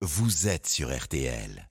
vous êtes sur RTL.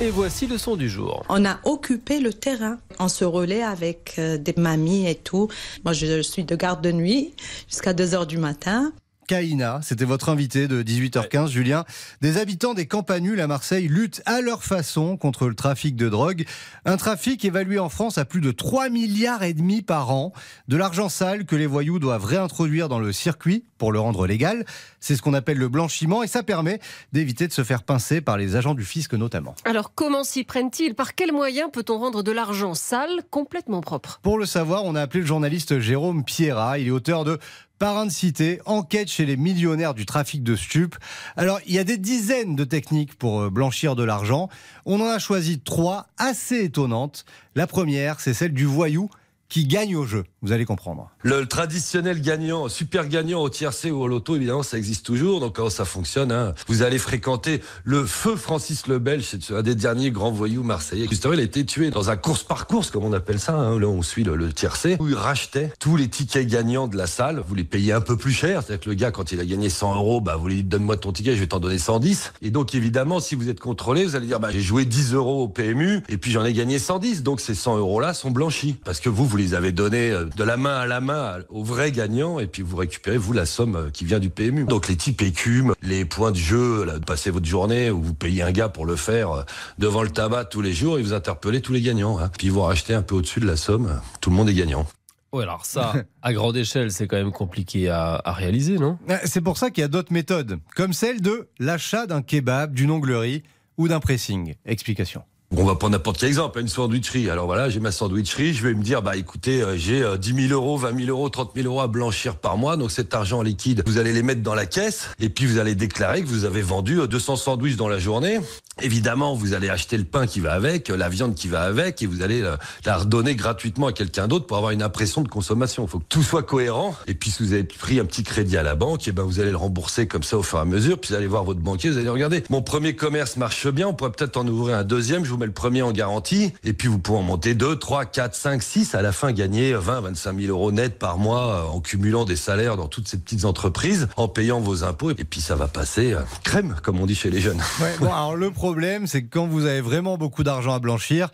Et voici le son du jour. On a occupé le terrain. On se relaie avec euh, des mamies et tout. Moi, je suis de garde de nuit jusqu'à 2 heures du matin. Kaina, c'était votre invité de 18h15, Julien. Des habitants des campanules à Marseille luttent à leur façon contre le trafic de drogue. Un trafic évalué en France à plus de 3 milliards et demi par an. De l'argent sale que les voyous doivent réintroduire dans le circuit pour le rendre légal. C'est ce qu'on appelle le blanchiment et ça permet d'éviter de se faire pincer par les agents du fisc notamment. Alors comment s'y prennent-ils? Par quels moyens peut-on rendre de l'argent sale complètement propre? Pour le savoir, on a appelé le journaliste Jérôme Pierra. Il est auteur de Parrain de cité, enquête chez les millionnaires du trafic de stupes. Alors, il y a des dizaines de techniques pour euh, blanchir de l'argent. On en a choisi trois assez étonnantes. La première, c'est celle du voyou qui gagne au jeu. Vous allez comprendre. Le traditionnel gagnant, super gagnant au tiercé ou au loto, évidemment, ça existe toujours. Donc, ça fonctionne hein Vous allez fréquenter le feu Francis le Belge, c'est un des derniers grands voyous marseillais. Justement, il a été tué dans un course par course, comme on appelle ça. Hein. Là, on suit le, le tiercé, où il rachetait tous les tickets gagnants de la salle. Vous les payez un peu plus cher. C'est-à-dire que le gars, quand il a gagné 100 euros, bah, vous lui dites donne-moi ton ticket, je vais t'en donner 110. Et donc, évidemment, si vous êtes contrôlé, vous allez dire bah, j'ai joué 10 euros au PMU et puis j'en ai gagné 110. Donc, ces 100 euros-là sont blanchis parce que vous les avez donnés euh, de la main à la main au vrai gagnant et puis vous récupérez vous la somme euh, qui vient du PMU. Donc les types écument les points de jeu, là, de passer votre journée où vous payez un gars pour le faire euh, devant le tabac tous les jours et vous interpellez tous les gagnants. Hein. Puis ils vont racheter un peu au-dessus de la somme. Tout le monde est gagnant. Oui, alors ça, à grande échelle, c'est quand même compliqué à, à réaliser, non? Euh, C'est pour ça qu'il y a d'autres méthodes, comme celle de l'achat d'un kebab, d'une onglerie ou d'un pressing. Explication. On va prendre n'importe quel exemple, une sandwicherie. Alors voilà, j'ai ma sandwicherie, je vais me dire, bah écoutez, euh, j'ai euh, 10 000 euros, 20 000 euros, 30 000 euros à blanchir par mois. Donc cet argent liquide, vous allez les mettre dans la caisse et puis vous allez déclarer que vous avez vendu euh, 200 sandwichs dans la journée. Évidemment, vous allez acheter le pain qui va avec, euh, la viande qui va avec et vous allez euh, la redonner gratuitement à quelqu'un d'autre pour avoir une impression de consommation. Il faut que tout soit cohérent. Et puis si vous avez pris un petit crédit à la banque, et ben vous allez le rembourser comme ça au fur et à mesure. Puis vous allez voir votre banquier, vous allez regarder. Mon premier commerce marche bien, on pourrait peut-être en ouvrir un deuxième. Je vous mets le premier en garantie. Et puis vous pouvez en monter 2, 3, 4, 5, 6. À la fin, gagner 20, 25 000 euros net par mois euh, en cumulant des salaires dans toutes ces petites entreprises, en payant vos impôts. Et puis ça va passer euh, crème, comme on dit chez les jeunes. Ouais, alors le problème, c'est que quand vous avez vraiment beaucoup d'argent à blanchir,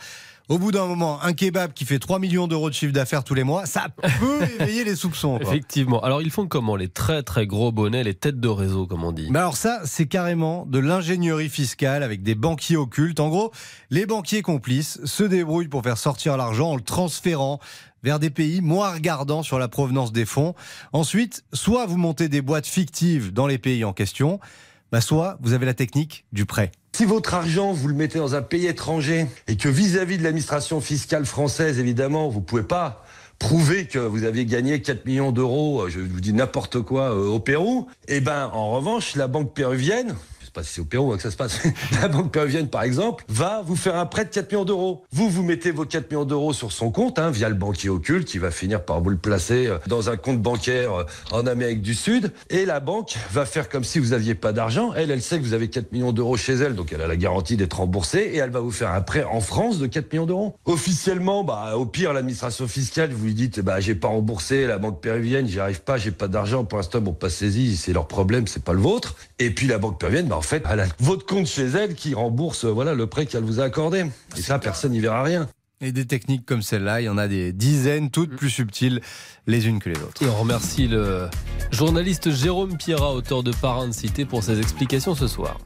au bout d'un moment, un kebab qui fait 3 millions d'euros de chiffre d'affaires tous les mois, ça peut éveiller les soupçons. quoi. Effectivement. Alors, ils font comment Les très très gros bonnets, les têtes de réseau, comme on dit? Mais alors ça, c'est carrément de l'ingénierie fiscale avec des banquiers occultes. En gros, les banquiers complices se débrouillent pour faire sortir l'argent en le transférant vers des pays moins regardants sur la provenance des fonds. Ensuite, soit vous montez des boîtes fictives dans les pays en question, bah soit vous avez la technique du prêt. Si votre argent, vous le mettez dans un pays étranger et que vis-à-vis de l'administration fiscale française, évidemment, vous pouvez pas prouver que vous aviez gagné 4 millions d'euros, je vous dis n'importe quoi, euh, au Pérou, eh ben, en revanche, la banque péruvienne, sais pas si c'est au Pérou hein, que ça se passe, la banque péruvienne, par exemple, va vous faire un prêt de 4 millions d'euros. Vous, vous mettez vos 4 millions d'euros sur son compte, hein, via le banquier occulte, qui va finir par vous le placer euh, dans un compte bancaire euh, en Amérique du Sud, et la banque va faire comme si vous aviez pas d'argent. Elle, elle sait que vous avez 4 millions d'euros chez elle, donc elle a la garantie d'être remboursée, et elle va vous faire un prêt en France de 4 millions d'euros. Officiellement, bah, au pire, l'administration fiscale, vous lui dites, bah, j'ai pas remboursé la banque péruvienne, j'y arrive pas, j'ai pas d'argent, pour l'instant, bon, pas saisi, c'est leur problème, c'est pas le vôtre. Et puis la banque péruvienne, bah, en fait, elle a votre compte chez elle qui rembourse, euh, voilà, le prêt qu'elle vous a accordé. Et ça, personne n'y verra rien. Et des techniques comme celle-là, il y en a des dizaines, toutes plus subtiles les unes que les autres. Et on remercie le journaliste Jérôme Pierra, auteur de Parrain de Cité, pour ses explications ce soir.